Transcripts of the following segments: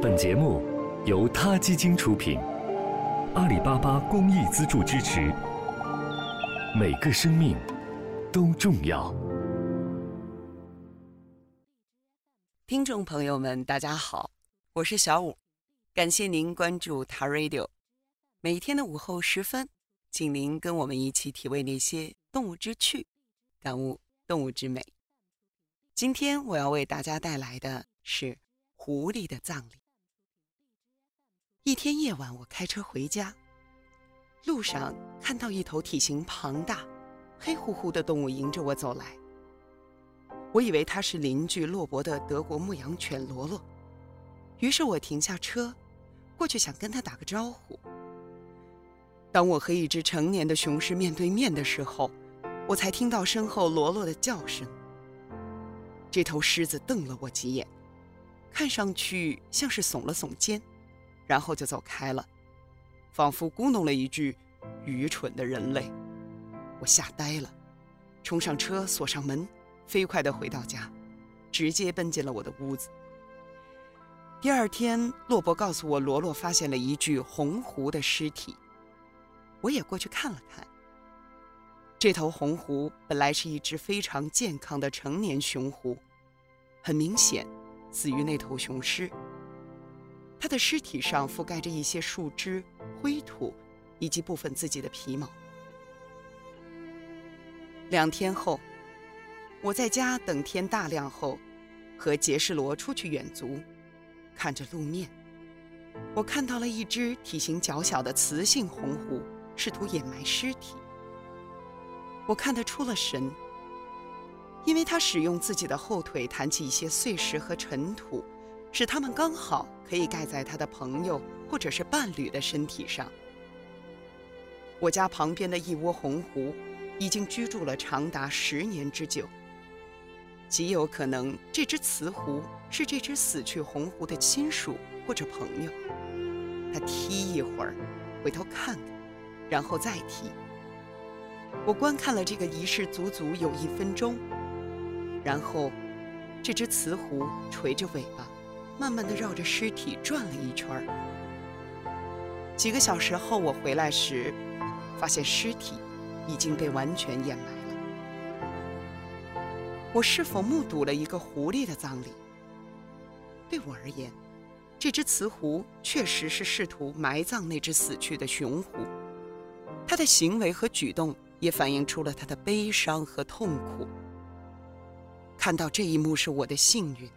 本节目由他基金出品，阿里巴巴公益资助支持。每个生命都重要。听众朋友们，大家好，我是小五，感谢您关注他 Radio。每天的午后时分，请您跟我们一起体味那些动物之趣，感悟动物之美。今天我要为大家带来的是狐狸的葬礼。一天夜晚，我开车回家，路上看到一头体型庞大、黑乎乎的动物迎着我走来。我以为它是邻居洛伯的德国牧羊犬罗罗，于是我停下车，过去想跟它打个招呼。当我和一只成年的雄狮面对面的时候，我才听到身后罗罗的叫声。这头狮子瞪了我几眼，看上去像是耸了耸肩，然后就走开了，仿佛咕哝了一句“愚蠢的人类”。我吓呆了，冲上车锁上门，飞快地回到家，直接奔进了我的屋子。第二天，洛伯告诉我，罗罗发现了一具红狐的尸体，我也过去看了看。这头红狐本来是一只非常健康的成年雄狐，很明显死于那头雄狮。他的尸体上覆盖着一些树枝、灰土以及部分自己的皮毛。两天后，我在家等天大亮后，和杰士罗出去远足，看着路面，我看到了一只体型较小的雌性红狐，试图掩埋尸体。我看得出了神，因为他使用自己的后腿弹起一些碎石和尘土，使它们刚好可以盖在他的朋友或者是伴侣的身体上。我家旁边的一窝红狐已经居住了长达十年之久，极有可能这只雌狐是这只死去红狐的亲属或者朋友。他踢一会儿，回头看看，然后再踢。我观看了这个仪式足足有一分钟，然后，这只雌狐垂着尾巴，慢慢地绕着尸体转了一圈儿。几个小时后，我回来时，发现尸体已经被完全掩埋了。我是否目睹了一个狐狸的葬礼？对我而言，这只雌狐确实是试图埋葬那只死去的雄狐，它的行为和举动。也反映出了它的悲伤和痛苦。看到这一幕是我的幸运。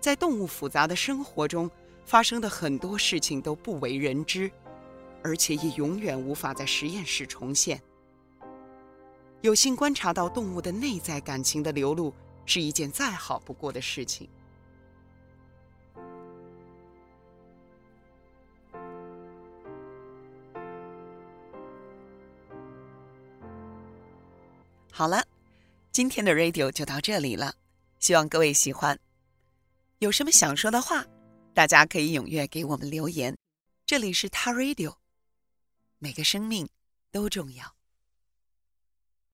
在动物复杂的生活中发生的很多事情都不为人知，而且也永远无法在实验室重现。有幸观察到动物的内在感情的流露，是一件再好不过的事情。好了，今天的 radio 就到这里了，希望各位喜欢。有什么想说的话，大家可以踊跃给我们留言。这里是他 radio，每个生命都重要。